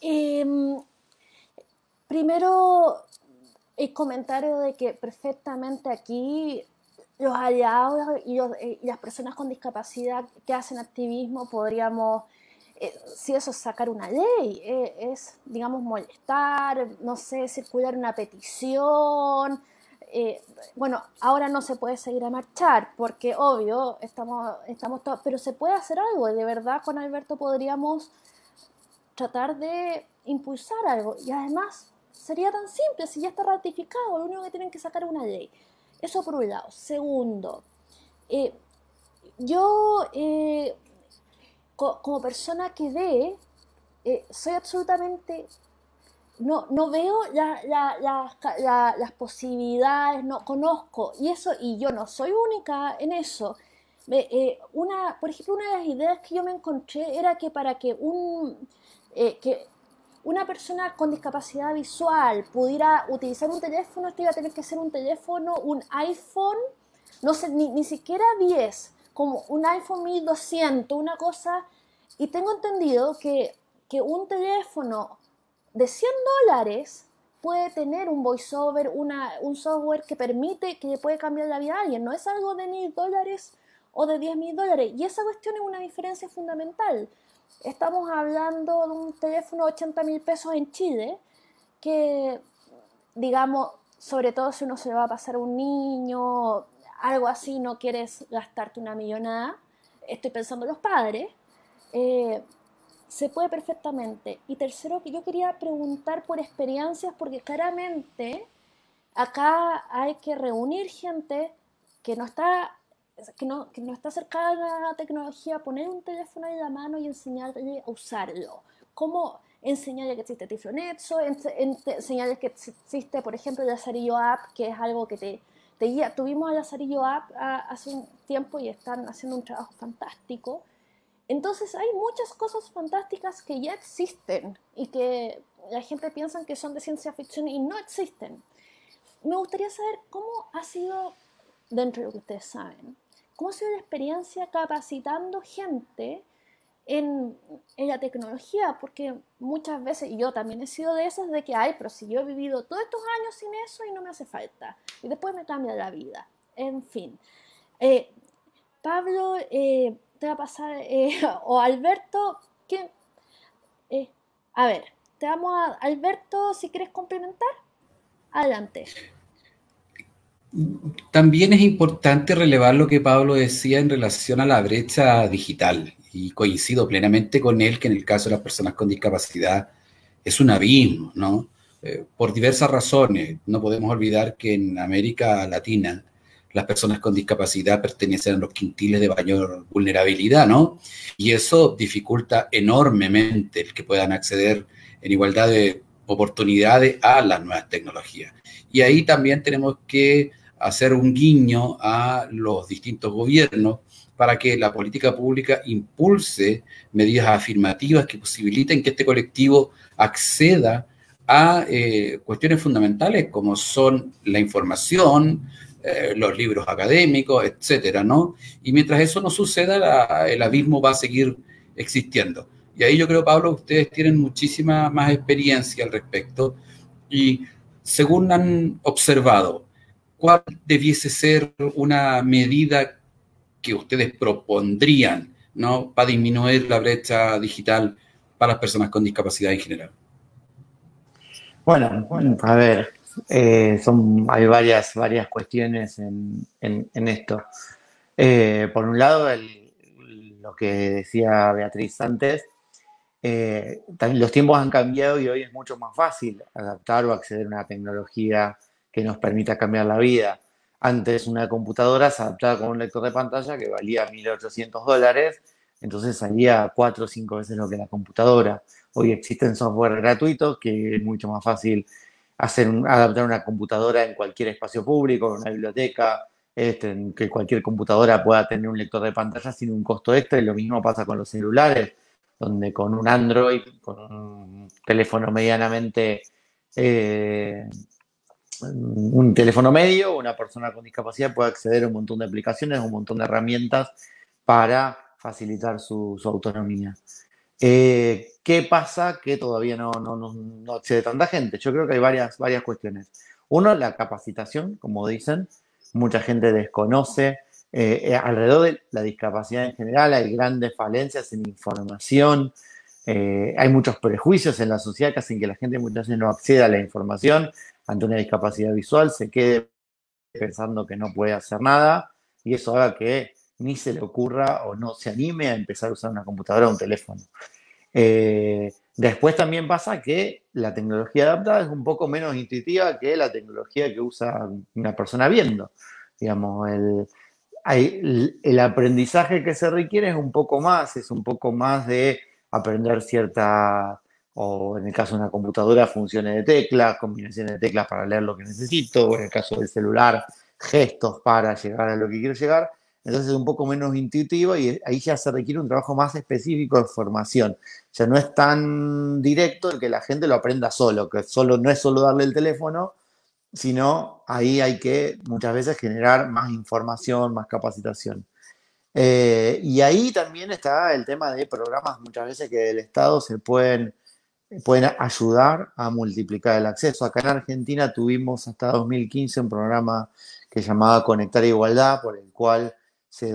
Em, primero, el comentario de que perfectamente aquí los aliados y, y las personas con discapacidad que hacen activismo podríamos eh, si eso es sacar una ley, eh, es, digamos, molestar, no sé, circular una petición. Eh, bueno, ahora no se puede seguir a marchar porque, obvio, estamos, estamos todos, pero se puede hacer algo. Y de verdad, con Alberto podríamos tratar de impulsar algo. Y además, sería tan simple, si ya está ratificado, lo único que tienen que sacar es una ley. Eso por un lado. Segundo, yo como persona que ve, eh, soy absolutamente... No, no veo las posibilidades, no conozco, y eso, y yo no soy única en eso. Eh, una, por ejemplo, una de las ideas que yo me encontré era que para que, un, eh, que una persona con discapacidad visual pudiera utilizar un teléfono, esto iba a tener que ser un teléfono, un iPhone, no sé, ni, ni siquiera 10, como un iPhone 1200, una cosa, y tengo entendido que, un teléfono de 100 dólares puede tener un voiceover, una, un software que permite, que le puede cambiar la vida a alguien, no es algo de mil dólares o de 10 mil dólares, y esa cuestión es una diferencia fundamental. Estamos hablando de un teléfono de 80 mil pesos en Chile, que, digamos, sobre todo si uno se va a pasar a un niño, algo así, no quieres gastarte una millonada, estoy pensando en los padres, eh, se puede perfectamente. Y tercero, que yo quería preguntar por experiencias, porque claramente acá hay que reunir gente que no está que no, que no está cercana a la tecnología, poner un teléfono en la mano y enseñarle a usarlo. ¿Cómo enseñarle que existe Tiflonetso? Enseñarle que existe, por ejemplo, el Lazarillo App, que es algo que te, te. Tuvimos a Lazarillo App hace un tiempo y están haciendo un trabajo fantástico. Entonces hay muchas cosas fantásticas que ya existen y que la gente piensa que son de ciencia ficción y no existen. Me gustaría saber cómo ha sido, dentro de lo que ustedes saben, cómo ha sido la experiencia capacitando gente en, en, la tecnología, porque muchas veces, y yo también he sido de esas, de que, ay, pero si yo he vivido todos estos años sin eso y no me hace falta, y después me cambia la vida. En fin. Eh, Pablo, eh, te va a pasar, eh, [laughs] o Alberto, ¿quién? Eh, a ver, te damos a Alberto si quieres complementar. Adelante. También es importante relevar lo que Pablo decía en relación a la brecha digital y coincido plenamente con él que en el caso de las personas con discapacidad es un abismo, ¿no? Eh, por diversas razones. No podemos olvidar que en América Latina las personas con discapacidad pertenecen a los quintiles de mayor vulnerabilidad, ¿no? Y eso dificulta enormemente el que puedan acceder en igualdad de oportunidades a las nuevas tecnologías. Y ahí también tenemos que hacer un guiño a los distintos gobiernos para que la política pública impulse medidas afirmativas que posibiliten que este colectivo acceda a eh, cuestiones fundamentales como son la información, eh, los libros académicos, etcétera, ¿no? Y mientras eso no suceda, el abismo va a seguir existiendo. Y ahí yo creo, Pablo, ustedes tienen muchísima más experiencia al respecto. Y según han observado, ¿cuál debiese ser una medida que ustedes propondrían, ¿no? Para disminuir la brecha digital para las personas con discapacidad en general. Bueno, bueno a ver, eh, son, hay varias, varias cuestiones en, esto. Eh, por un lado, lo que decía Beatriz antes, eh, los tiempos han cambiado y hoy es mucho más fácil adaptar o acceder a una tecnología que nos permita cambiar la vida. Antes una computadora se adaptaba con un lector de pantalla que valía 1.800 dólares, entonces salía cuatro o cinco veces lo que la computadora. Hoy existen software gratuitos que es mucho más fácil hacer adaptar una computadora en cualquier espacio público, en una biblioteca, este, que cualquier computadora pueda tener un lector de pantalla sin un costo extra, y lo mismo pasa con los celulares, donde con un Android, con un teléfono medianamente, eh, un teléfono medio, una persona con discapacidad puede acceder a un montón de aplicaciones, un montón de herramientas para facilitar su autonomía. Eh, ¿Qué pasa que todavía no, no, no, accede tanta gente? Yo creo que hay varias, varias cuestiones. Uno, la capacitación, como dicen. Mucha gente desconoce eh, alrededor de la discapacidad en general hay grandes falencias en información, hay muchos prejuicios en la sociedad que hacen que la gente muchas veces no acceda a la información ante una discapacidad visual, se quede pensando que no puede hacer nada y eso haga que ni se le ocurra o no se anime a empezar a usar una computadora o un teléfono. Eh, después también pasa que la tecnología adaptada es un poco menos intuitiva que la tecnología que usa una persona viendo. Digamos, el, el aprendizaje que se requiere es un poco más, es un poco más de aprender cierta, o en el caso de una computadora, funciones de teclas, combinaciones de teclas para leer lo que necesito, o en el caso del celular, gestos para llegar a lo que quiero llegar entonces es un poco menos intuitivo y ahí ya se requiere un trabajo más específico de formación. O sea, no es tan directo el que la gente lo aprenda solo, que solo no es solo darle el teléfono, sino ahí hay que muchas veces generar más información, más capacitación. Eh, y ahí también está el tema de programas muchas veces que del Estado se pueden, pueden ayudar a multiplicar el acceso. Acá en Argentina tuvimos hasta 2015 un programa que llamaba Conectar Igualdad, por el cual se,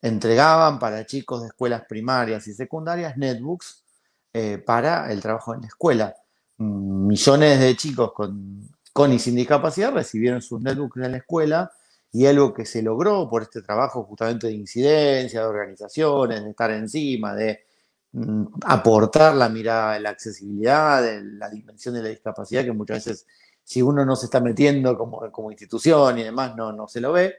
entregaban para chicos de escuelas primarias y secundarias netbooks eh, para el trabajo en la escuela. Millones de chicos con, con y sin discapacidad recibieron sus netbooks en la escuela y algo que se logró por este trabajo justamente de incidencia, de organizaciones, de estar encima, de mm, aportar la mirada de la accesibilidad, de la dimensión de la discapacidad, que muchas veces si uno no se está metiendo como, como institución y demás, no, no se lo ve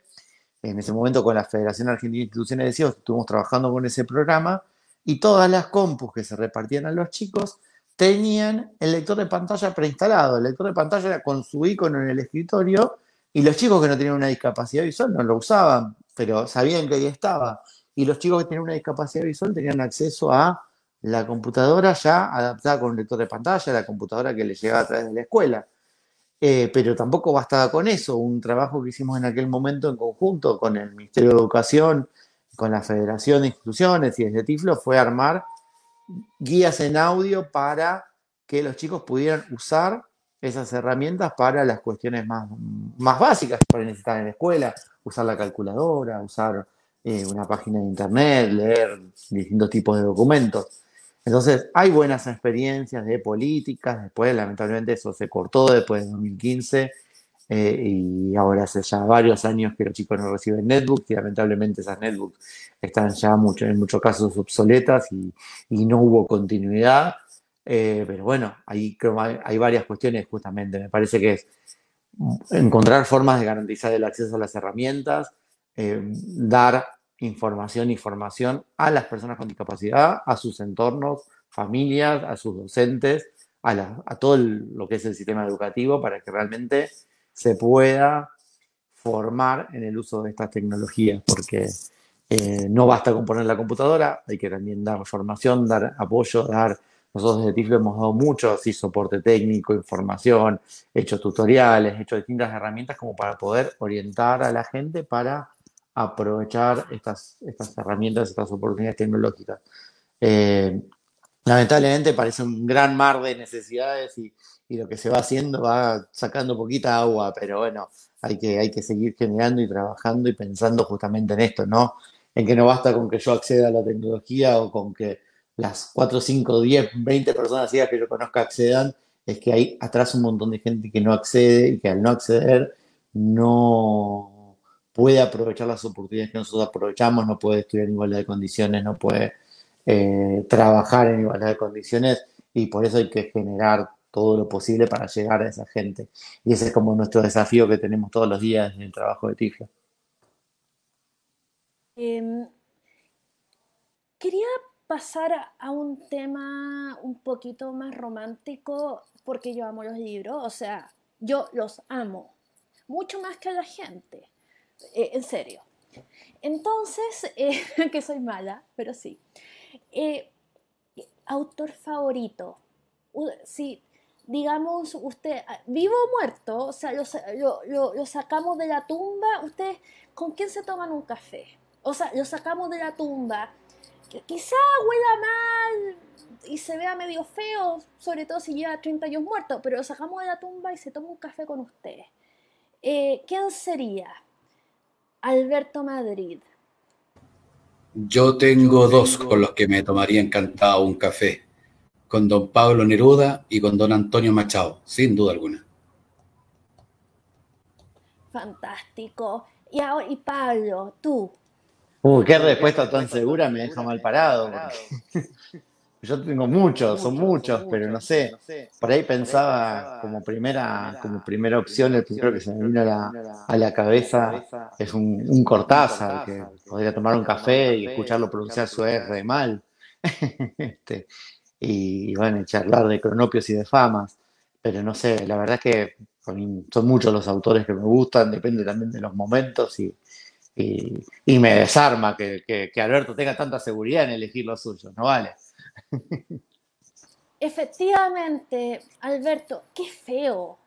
en ese momento con la Federación Argentina de Instituciones de Ciegos, estuvimos trabajando con ese programa y todas las compus que se repartían a los chicos tenían el lector de pantalla preinstalado. El lector de pantalla era con su icono en el escritorio y los chicos que no tenían una discapacidad visual no lo usaban, pero sabían que ahí estaba. Y los chicos que tenían una discapacidad visual tenían acceso a la computadora ya adaptada con un lector de pantalla, la computadora que les llegaba a través de la escuela. Eh, pero tampoco bastaba con eso. Un trabajo que hicimos en aquel momento en conjunto con el Ministerio de Educación, con la Federación de Instituciones y desde Tiflo fue armar guías en audio para que los chicos pudieran usar esas herramientas para las cuestiones más, más básicas que necesitar en la escuela, usar la calculadora, usar eh, una página de internet, leer distintos tipos de documentos. Entonces, hay buenas experiencias de políticas, después lamentablemente eso se cortó después de 2015 eh, y ahora hace ya varios años que los chicos no reciben netbooks y lamentablemente esas netbooks están ya mucho, en muchos casos obsoletas y, no hubo continuidad. Eh, pero bueno, ahí creo hay, hay varias cuestiones justamente. Me parece que es encontrar formas de garantizar el acceso a las herramientas, eh, dar información y formación a las personas con discapacidad, a sus entornos, familias, a sus docentes, a, todo lo que es el sistema educativo para que realmente se pueda formar en el uso de estas tecnologías, porque eh, no basta con poner la computadora, hay que también dar formación, dar apoyo, dar... Nosotros desde TIFLO hemos dado mucho, así, soporte técnico, información, hecho tutoriales, hecho distintas herramientas como para poder orientar a la gente para aprovechar estas, estas herramientas, estas oportunidades tecnológicas. Eh, lamentablemente parece un gran mar de necesidades y, lo que se va haciendo va sacando poquita agua, pero bueno, hay que, hay que seguir generando y trabajando y pensando justamente en esto, ¿no? En que no basta con que yo acceda a la tecnología o con que las 4, 5, 10, 20 personas que yo conozca accedan, es que hay atrás un montón de gente que no accede y que al no acceder no, puede aprovechar las oportunidades que nosotros aprovechamos, no puede estudiar en igualdad de condiciones, no puede eh, trabajar en igualdad de condiciones y por eso hay que generar todo lo posible para llegar a esa gente. Y ese es como nuestro desafío que tenemos todos los días en el trabajo de TIFLA. Em, quería pasar a un tema un poquito más romántico porque yo amo los libros, o sea, yo los amo, mucho más que a la gente. Eh, en serio. Entonces, eh, [laughs] que soy mala, pero sí. Eh, autor favorito. Si, digamos, usted, ah, vivo o muerto, o sea, lo, sacamos de la tumba, usted, ¿con quién se toman un café? O sea, lo sacamos de la tumba. Quizá huela mal y se vea medio feo, sobre todo si lleva 30 años muerto, pero lo sacamos de la tumba y se toma un café con usted. ¿Quién sería? Alberto Madrid. Yo tengo dos con los que me tomaría encantado un café, con don Pablo Neruda y con don Antonio Machado, sin duda alguna. Fantástico. Y ahora, y Pablo, tú. Uy, qué respuesta tan segura me deja mal parado. [laughs] Yo tengo muchos, son muchos, pero no sé. Por ahí pensaba como primera, como primera opción, el primero que se me vino a la, cabeza es un, un, Cortázar, que podría tomar un café y escucharlo pronunciar su R mal. [laughs] este, y, bueno, charlar de cronopios y de famas. Pero no sé, la verdad es que son muchos los autores que me gustan, depende también de los momentos y, y, me desarma que, que Alberto tenga tanta seguridad en elegir lo suyo, ¿no vale? Efectivamente, Alberto, qué feo,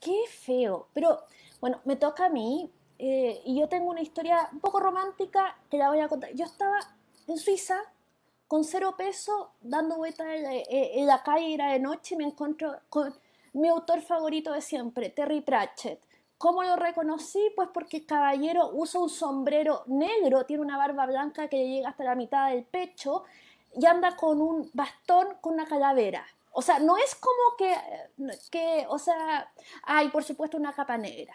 qué feo. Pero bueno, me toca a mí eh, y yo tengo una historia un poco romántica que la voy a contar. Yo estaba en Suiza con cero peso, dando vueltas en, la calle, era de noche, y me encuentro con mi autor favorito de siempre, Terry Pratchett. ¿Cómo lo reconocí? Pues porque el caballero usa un sombrero negro, tiene una barba blanca que llega hasta la mitad del pecho y anda con un bastón con una calavera. O sea, no es como que, que, o sea, hay por supuesto una capa negra.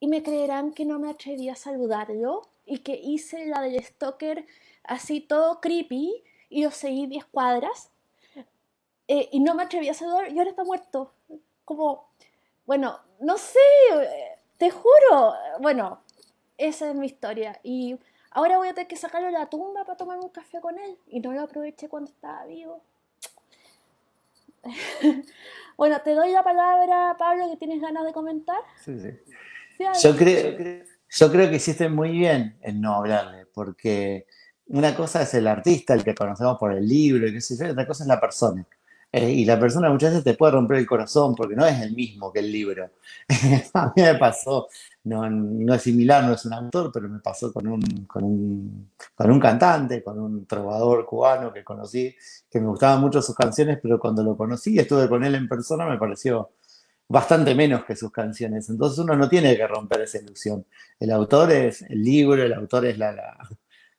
Y me creerán que no me atreví a saludarlo y que hice la del stalker así todo creepy y lo seguí 10 cuadras. Eh, y no me atreví a saludar y ahora está muerto. Como, bueno, no sé, te juro. Bueno, esa es mi historia. Y Ahora voy a tener que sacarlo de la tumba para tomar un café con él. Y no lo aproveché cuando estaba vivo. [laughs] bueno, te doy la palabra, Pablo, que tienes ganas de comentar. Sí, sí. yo, creo, yo creo que hiciste muy bien en no hablarle, porque una cosa es el artista, el que conocemos por el libro, y qué sé yo, otra cosa es la persona. Eh, y la persona muchas veces te puede romper el corazón porque no es el mismo que el libro. [laughs] a mí me pasó, no, no, es similar, no es un autor, pero me pasó con un, con un, con un cantante, con un trovador cubano que conocí, que me gustaban mucho sus canciones, pero cuando lo conocí y estuve con él en persona me pareció bastante menos que sus canciones. Entonces uno no tiene que romper esa ilusión. El autor es el libro, el autor es la, la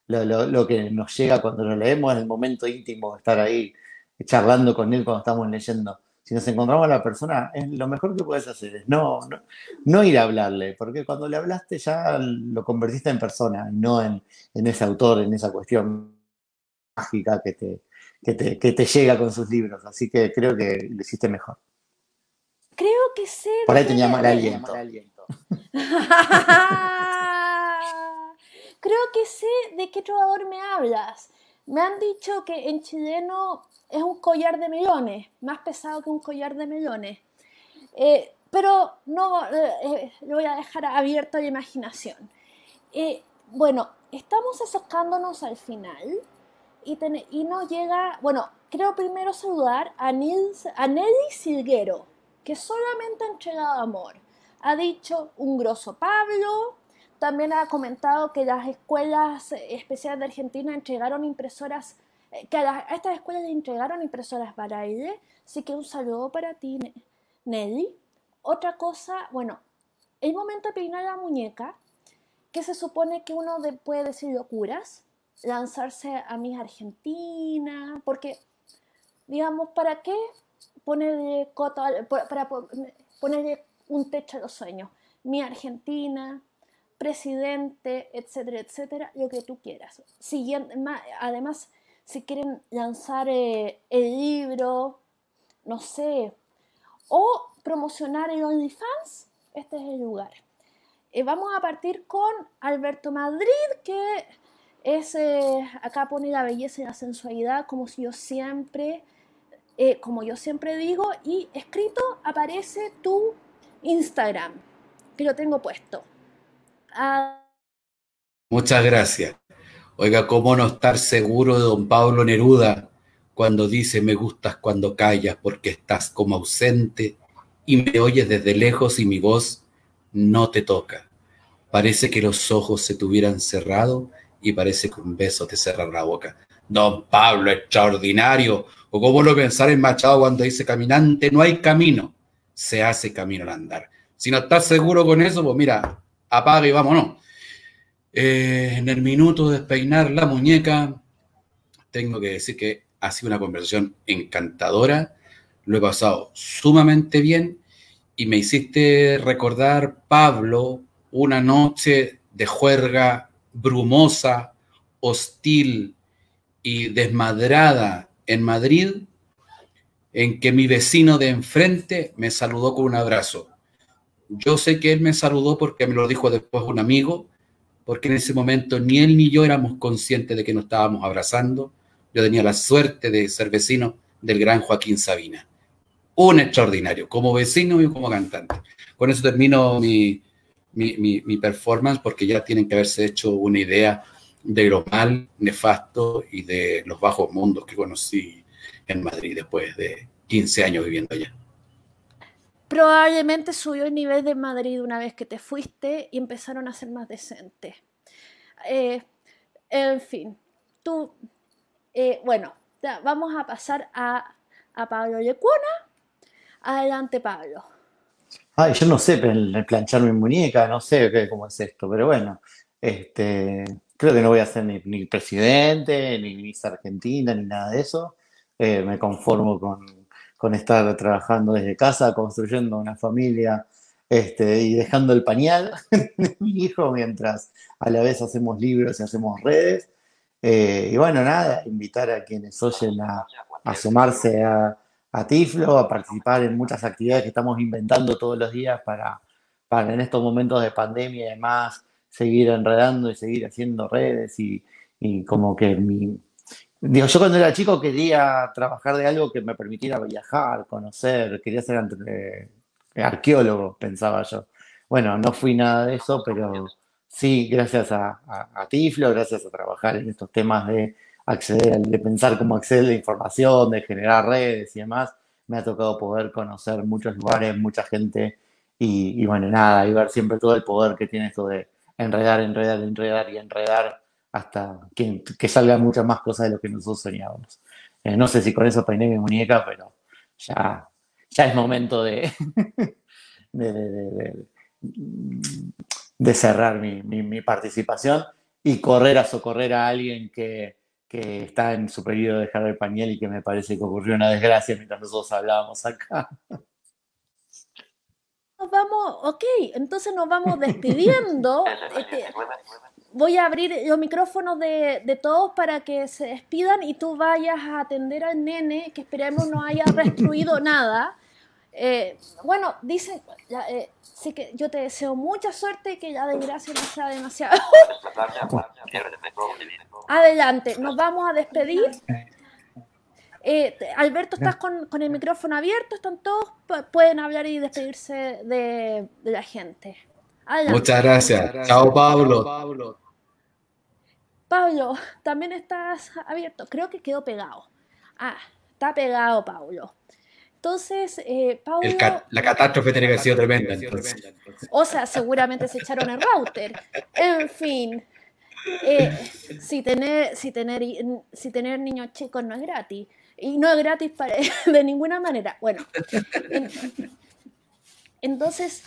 lo, lo, que nos llega cuando lo leemos, en el momento íntimo de estar ahí charlando con él cuando estamos leyendo. Si nos encontramos a la persona, es lo mejor que puedes hacer es no, no, ir a hablarle, porque cuando le hablaste ya lo convertiste en persona, no en, ese autor, en esa cuestión mágica que te, que te, llega con sus libros. Así que creo que lo hiciste mejor. Creo que sé. Por ahí tenía mal aliento. [laughs] creo que sé de qué trovador me hablas. Me han dicho que en chileno es un collar de melones, más pesado que un collar de melones. Eh, pero no eh, eh, lo voy a dejar abierto a la imaginación. bueno, estamos acercándonos al final y, y, nos llega, bueno, creo primero saludar a, Nils, a Nelly Silguero, que solamente ha entregado amor. Ha dicho un grosso Pablo, también ha comentado que las escuelas especiales de Argentina entregaron impresoras que a, estas escuelas le entregaron impresoras braille, así que un saludo para ti, Nelly. Otra cosa, bueno, el momento de peinar la muñeca, que se supone que uno puede decir locuras, lanzarse a mi Argentina, porque, digamos, ¿para qué ponerle, para ponerle un techo a los sueños? Mi Argentina, presidente, etcétera, etcétera, lo que tú quieras. Siguiente, además, si quieren lanzar eh, el libro, no sé, o promocionar el OnlyFans, este es el lugar. Eh, vamos a partir con Alberto Madrid, que es, eh, acá pone la belleza y la sensualidad, como si yo siempre, como yo siempre digo, y escrito aparece tu Instagram, que lo tengo puesto. Muchas gracias. Oiga, ¿cómo no estar seguro de don Pablo Neruda cuando dice me gustas cuando callas porque estás como ausente y me oyes desde lejos y mi voz no te toca? Parece que los ojos se tuvieran cerrado y parece que un beso te cerra la boca. Don Pablo, extraordinario. O cómo lo pensar en Machado cuando dice caminante, no hay camino, se hace camino al andar. Si no estás seguro con eso, pues mira, apaga y vámonos. Eh, en el minuto de despeinar la muñeca, tengo que decir que ha sido una conversación encantadora, lo he pasado sumamente bien y me hiciste recordar, Pablo, una noche de juerga brumosa, hostil y desmadrada en Madrid, en que mi vecino de enfrente me saludó con un abrazo. Yo sé que él me saludó porque me lo dijo después un amigo, porque en ese momento ni él ni yo éramos conscientes de que nos estábamos abrazando. Yo tenía la suerte de ser vecino del gran Joaquín Sabina. Un extraordinario, como vecino y como cantante. Con eso termino mi, mi, performance porque ya tienen que haberse hecho una idea de lo mal, nefasto y de los bajos mundos que conocí en Madrid después de 15 años viviendo allá. Probablemente subió el nivel de Madrid una vez que te fuiste y empezaron a ser más decentes. Eh, en fin, tú, eh, bueno, vamos a pasar a, Pablo Yecuona. Adelante, Pablo. Ay, yo no sé planchar mi muñeca, no sé cómo es esto, pero bueno, este, creo que no voy a ser ni, presidente, ni Miss Argentina, ni nada de eso. Eh, me conformo con, estar trabajando desde casa, construyendo una familia este, y dejando el pañal [laughs] de mi hijo mientras a la vez hacemos libros y hacemos redes. Eh, y bueno, nada, invitar a quienes oyen a, sumarse a, a Tiflo, a participar en muchas actividades que estamos inventando todos los días para, para en estos momentos de pandemia y demás seguir enredando y seguir haciendo redes y, como que mi... Digo, yo cuando era chico quería trabajar de algo que me permitiera viajar, conocer, quería ser eh, arqueólogo, pensaba yo. Bueno, no fui nada de eso, pero sí, gracias a, Tiflo, gracias a trabajar en estos temas de acceder, de pensar cómo acceder a la información, de generar redes y demás, me ha tocado poder conocer muchos lugares, mucha gente y, bueno, nada, y ver siempre todo el poder que tiene esto de enredar, enredar, enredar y enredar hasta que, que salgan muchas más cosas de lo que nosotros soñábamos. Eh, no sé si con eso peiné mi muñeca, pero ya, ya es momento de, [laughs] de, de, cerrar mi, mi participación y correr a socorrer a alguien que, que está en su periodo de dejar el pañal y que me parece que ocurrió una desgracia mientras nosotros hablábamos acá. Nos vamos, ok, entonces nos vamos despidiendo. [laughs] Este, voy a abrir los micrófonos de, de, todos para que se despidan y tú vayas a atender al nene, que esperemos no haya [laughs] destruido nada. Eh, bueno, dicen, eh, sí que yo te deseo mucha suerte y que la desgracia no sea demasiado. [laughs] Adelante, nos vamos a despedir. Eh, Alberto, estás con, el micrófono abierto, están todos, pueden hablar y despedirse de, la gente. Muchas gracias. Chao, Pablo. Pablo, [laughs] también estás abierto. Creo que quedó pegado. Ah, está pegado, Pablo. Entonces, eh, Paulo... la catástrofe tiene que haber sido tremenda. O sea, seguramente se echaron el router. En fin, eh, si, tener, si, tener, si tener niños chicos no es gratis. Y no es gratis para, [laughs] de ninguna manera. Bueno, entonces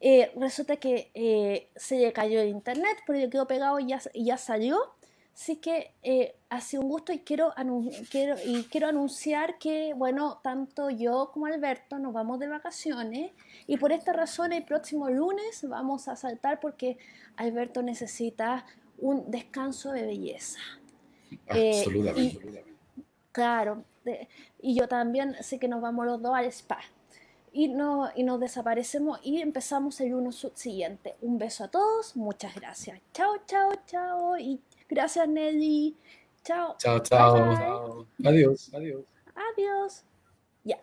eh, resulta que eh, se le cayó el internet, porque quedó pegado y ya, y ya salió. Así que eh, ha sido un gusto y quiero, quiero, y quiero anunciar que, bueno, tanto yo como Alberto nos vamos de vacaciones y por esta razón el próximo lunes vamos a saltar porque Alberto necesita un descanso de belleza. Eh, Absolutamente. claro, y yo también sé que nos vamos los dos al spa. Y, no, y nos desaparecemos y empezamos el lunes siguiente. Un beso a todos, muchas gracias. Chao, chao, chao. Y Gracias, Nelly. Chao. Chao, chao. Adiós. Adiós. Adiós. Ya.